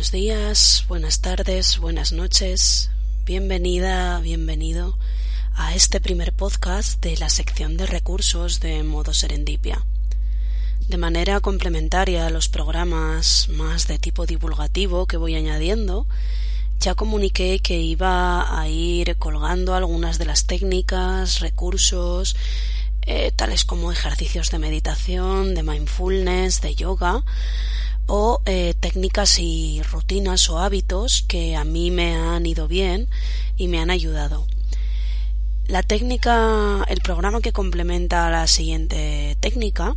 Buenos días, buenas tardes, buenas noches. Bienvenida, bienvenido a este primer podcast de la sección de recursos de modo serendipia. De manera complementaria a los programas más de tipo divulgativo que voy añadiendo, ya comuniqué que iba a ir colgando algunas de las técnicas, recursos, eh, tales como ejercicios de meditación, de mindfulness, de yoga, o eh, técnicas y rutinas o hábitos que a mí me han ido bien y me han ayudado. La técnica, el programa que complementa la siguiente técnica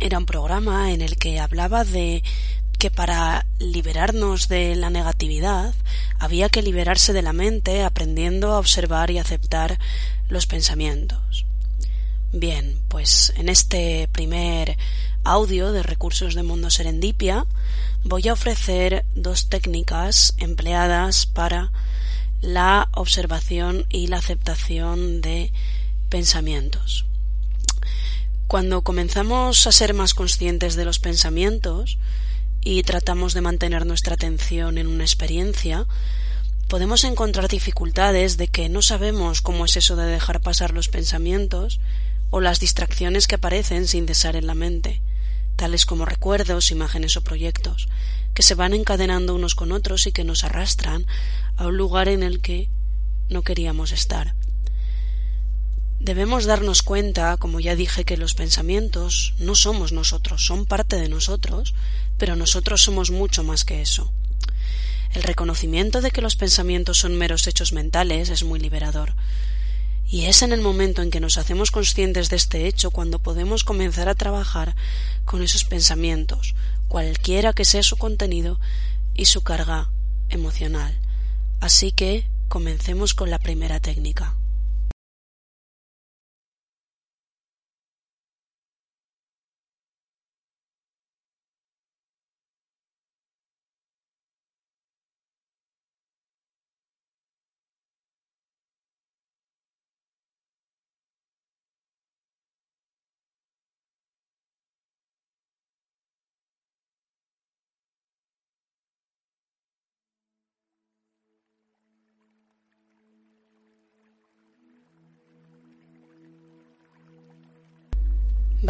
era un programa en el que hablaba de que para liberarnos de la negatividad había que liberarse de la mente aprendiendo a observar y aceptar los pensamientos. Bien, pues en este primer audio de recursos de Mundo Serendipia voy a ofrecer dos técnicas empleadas para la observación y la aceptación de pensamientos. Cuando comenzamos a ser más conscientes de los pensamientos y tratamos de mantener nuestra atención en una experiencia, podemos encontrar dificultades de que no sabemos cómo es eso de dejar pasar los pensamientos o las distracciones que aparecen sin cesar en la mente, tales como recuerdos, imágenes o proyectos, que se van encadenando unos con otros y que nos arrastran a un lugar en el que no queríamos estar. Debemos darnos cuenta, como ya dije, que los pensamientos no somos nosotros, son parte de nosotros, pero nosotros somos mucho más que eso. El reconocimiento de que los pensamientos son meros hechos mentales es muy liberador. Y es en el momento en que nos hacemos conscientes de este hecho cuando podemos comenzar a trabajar con esos pensamientos, cualquiera que sea su contenido y su carga emocional. Así que comencemos con la primera técnica.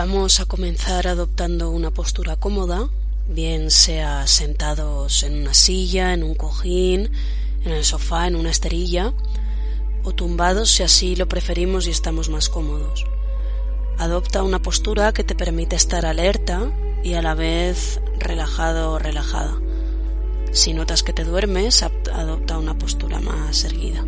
Vamos a comenzar adoptando una postura cómoda, bien sea sentados en una silla, en un cojín, en el sofá, en una esterilla, o tumbados si así lo preferimos y estamos más cómodos. Adopta una postura que te permite estar alerta y a la vez relajado o relajada. Si notas que te duermes, adopta una postura más erguida.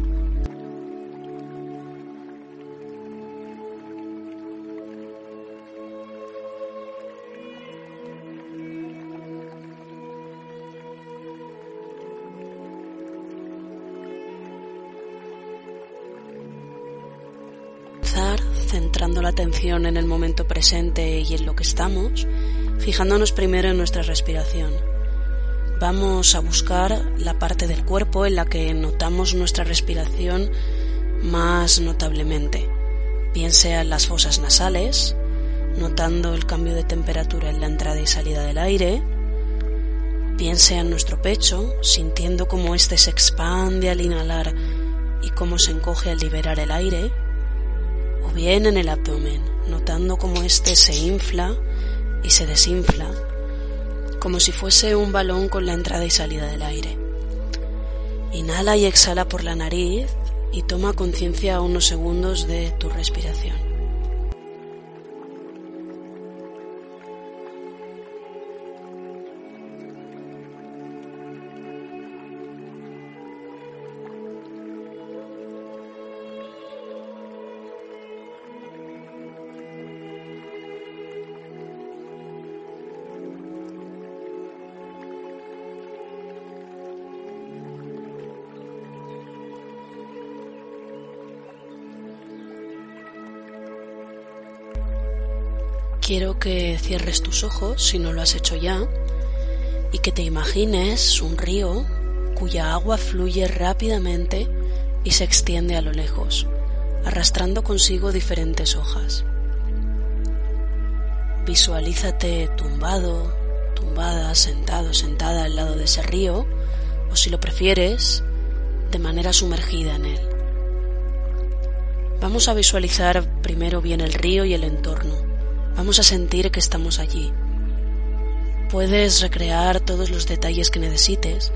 La atención en el momento presente y en lo que estamos, fijándonos primero en nuestra respiración. Vamos a buscar la parte del cuerpo en la que notamos nuestra respiración más notablemente, bien sea en las fosas nasales, notando el cambio de temperatura en la entrada y salida del aire, bien sea en nuestro pecho, sintiendo cómo éste se expande al inhalar y cómo se encoge al liberar el aire, bien en el abdomen, notando cómo éste se infla y se desinfla, como si fuese un balón con la entrada y salida del aire. Inhala y exhala por la nariz y toma conciencia unos segundos de tu respiración. Quiero que cierres tus ojos si no lo has hecho ya y que te imagines un río cuya agua fluye rápidamente y se extiende a lo lejos, arrastrando consigo diferentes hojas. Visualízate tumbado, tumbada, sentado, sentada al lado de ese río, o si lo prefieres, de manera sumergida en él. Vamos a visualizar primero bien el río y el entorno. Vamos a sentir que estamos allí. Puedes recrear todos los detalles que necesites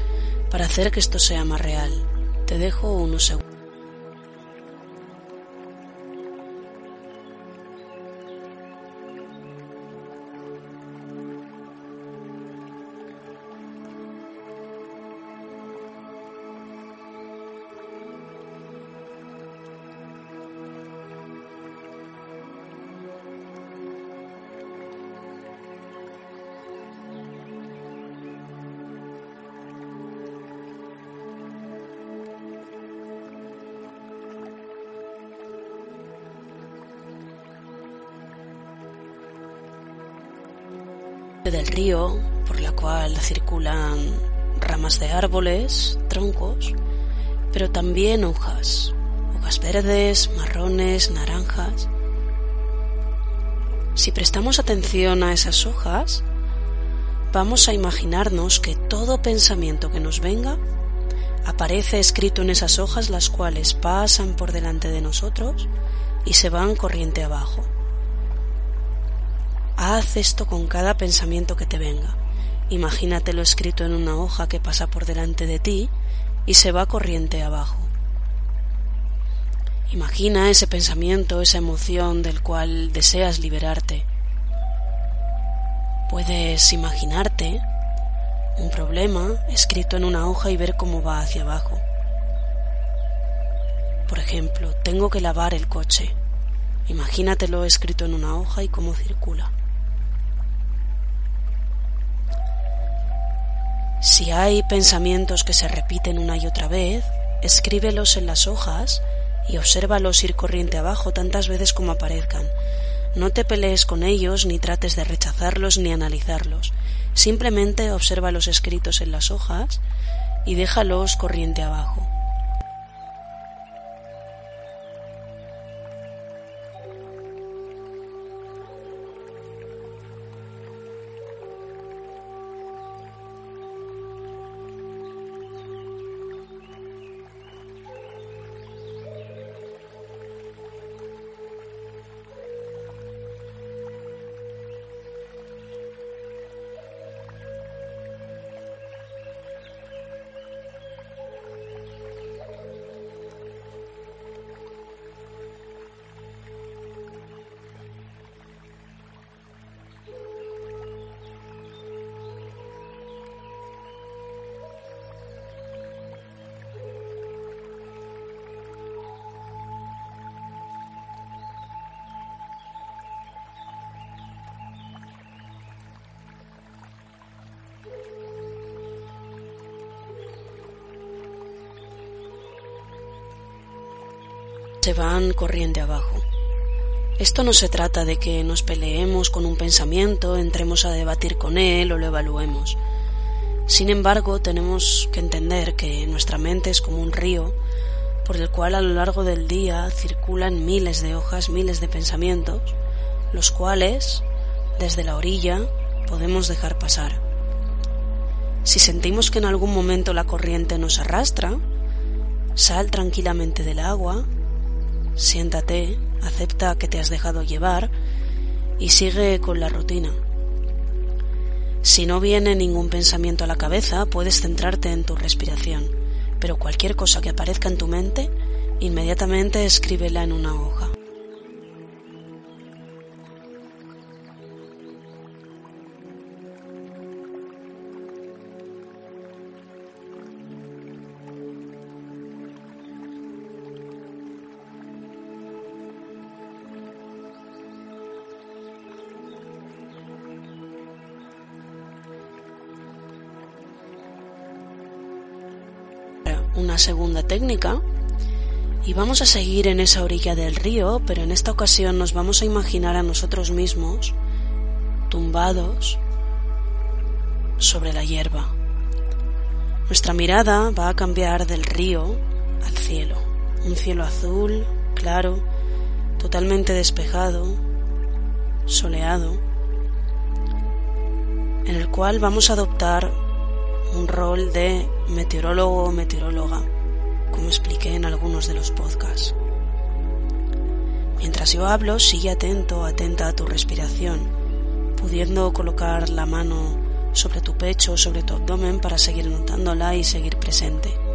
para hacer que esto sea más real. Te dejo unos segundos. Del río por la cual circulan ramas de árboles, troncos, pero también hojas, hojas verdes, marrones, naranjas. Si prestamos atención a esas hojas, vamos a imaginarnos que todo pensamiento que nos venga aparece escrito en esas hojas las cuales pasan por delante de nosotros y se van corriente abajo. Haz esto con cada pensamiento que te venga. Imagínatelo escrito en una hoja que pasa por delante de ti y se va corriente abajo. Imagina ese pensamiento, esa emoción del cual deseas liberarte. Puedes imaginarte un problema escrito en una hoja y ver cómo va hacia abajo. Por ejemplo, tengo que lavar el coche. Imagínatelo escrito en una hoja y cómo circula. Si hay pensamientos que se repiten una y otra vez, escríbelos en las hojas y obsérvalos ir corriente abajo tantas veces como aparezcan. No te pelees con ellos ni trates de rechazarlos ni analizarlos. Simplemente observa los escritos en las hojas y déjalos corriente abajo. Se van corriente abajo. Esto no se trata de que nos peleemos con un pensamiento, entremos a debatir con él o lo evaluemos. Sin embargo, tenemos que entender que nuestra mente es como un río por el cual a lo largo del día circulan miles de hojas, miles de pensamientos, los cuales, desde la orilla, podemos dejar pasar. Si sentimos que en algún momento la corriente nos arrastra, sal tranquilamente del agua siéntate, acepta que te has dejado llevar y sigue con la rutina. Si no viene ningún pensamiento a la cabeza, puedes centrarte en tu respiración, pero cualquier cosa que aparezca en tu mente, inmediatamente escríbela en una hoja. Una segunda técnica y vamos a seguir en esa orilla del río, pero en esta ocasión nos vamos a imaginar a nosotros mismos tumbados sobre la hierba. Nuestra mirada va a cambiar del río al cielo, un cielo azul, claro, totalmente despejado, soleado, en el cual vamos a adoptar un rol de meteorólogo o meteoróloga, como expliqué en algunos de los podcasts. Mientras yo hablo, sigue atento, atenta a tu respiración, pudiendo colocar la mano sobre tu pecho, sobre tu abdomen para seguir notándola y seguir presente.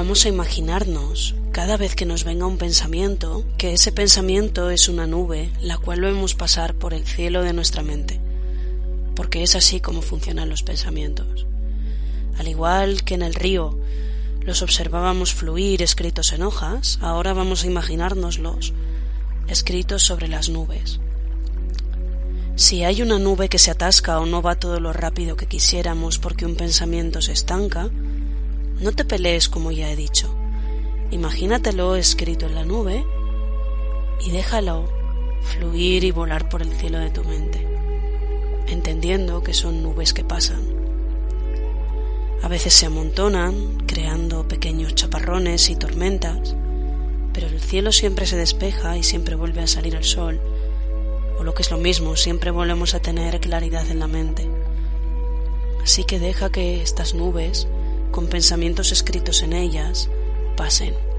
Vamos a imaginarnos, cada vez que nos venga un pensamiento, que ese pensamiento es una nube, la cual vemos pasar por el cielo de nuestra mente, porque es así como funcionan los pensamientos. Al igual que en el río los observábamos fluir escritos en hojas, ahora vamos a imaginárnoslos escritos sobre las nubes. Si hay una nube que se atasca o no va todo lo rápido que quisiéramos porque un pensamiento se estanca, no te pelees como ya he dicho. Imagínatelo escrito en la nube y déjalo fluir y volar por el cielo de tu mente, entendiendo que son nubes que pasan. A veces se amontonan, creando pequeños chaparrones y tormentas, pero el cielo siempre se despeja y siempre vuelve a salir el sol, o lo que es lo mismo, siempre volvemos a tener claridad en la mente. Así que deja que estas nubes con pensamientos escritos en ellas, pasen.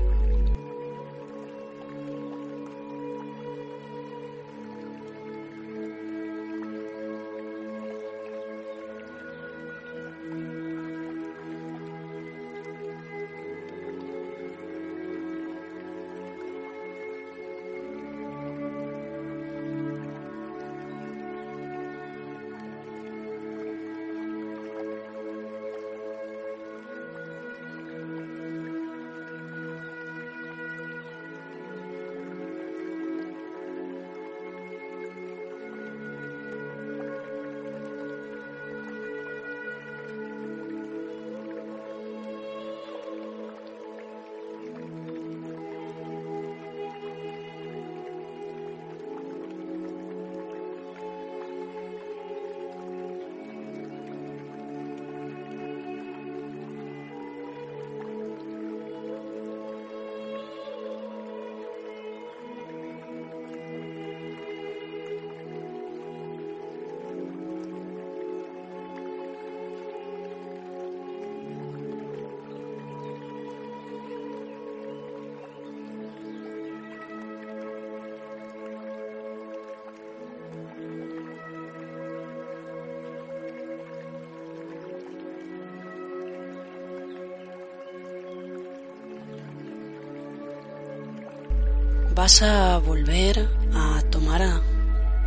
Vas a volver a tomar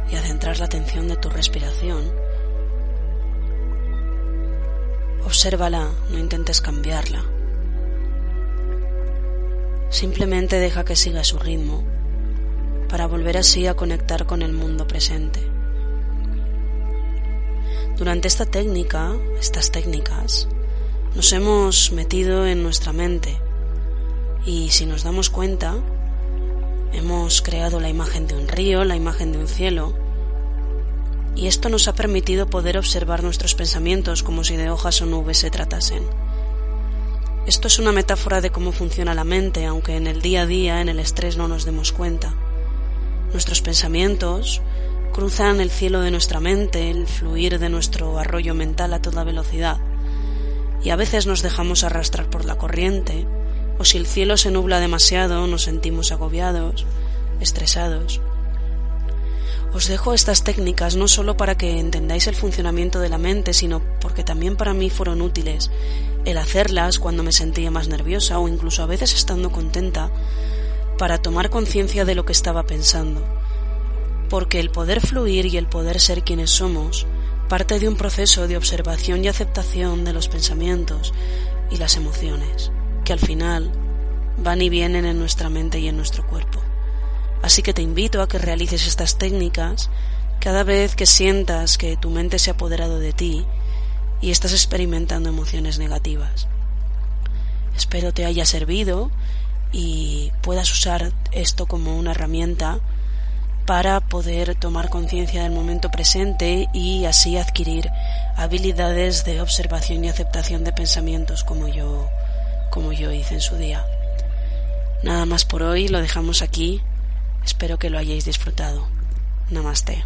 y a centrar la atención de tu respiración. Obsérvala, no intentes cambiarla. Simplemente deja que siga su ritmo para volver así a conectar con el mundo presente. Durante esta técnica, estas técnicas, nos hemos metido en nuestra mente y si nos damos cuenta, Hemos creado la imagen de un río, la imagen de un cielo, y esto nos ha permitido poder observar nuestros pensamientos como si de hojas o nubes se tratasen. Esto es una metáfora de cómo funciona la mente, aunque en el día a día, en el estrés, no nos demos cuenta. Nuestros pensamientos cruzan el cielo de nuestra mente, el fluir de nuestro arroyo mental a toda velocidad, y a veces nos dejamos arrastrar por la corriente, o si el cielo se nubla demasiado nos sentimos agobiados, estresados. Os dejo estas técnicas no solo para que entendáis el funcionamiento de la mente, sino porque también para mí fueron útiles el hacerlas cuando me sentía más nerviosa o incluso a veces estando contenta, para tomar conciencia de lo que estaba pensando, porque el poder fluir y el poder ser quienes somos parte de un proceso de observación y aceptación de los pensamientos y las emociones, que al final van y vienen en nuestra mente y en nuestro cuerpo. Así que te invito a que realices estas técnicas cada vez que sientas que tu mente se ha apoderado de ti y estás experimentando emociones negativas. Espero te haya servido y puedas usar esto como una herramienta para poder tomar conciencia del momento presente y así adquirir habilidades de observación y aceptación de pensamientos como yo como yo hice en su día. Nada más por hoy, lo dejamos aquí. Espero que lo hayáis disfrutado. Namaste.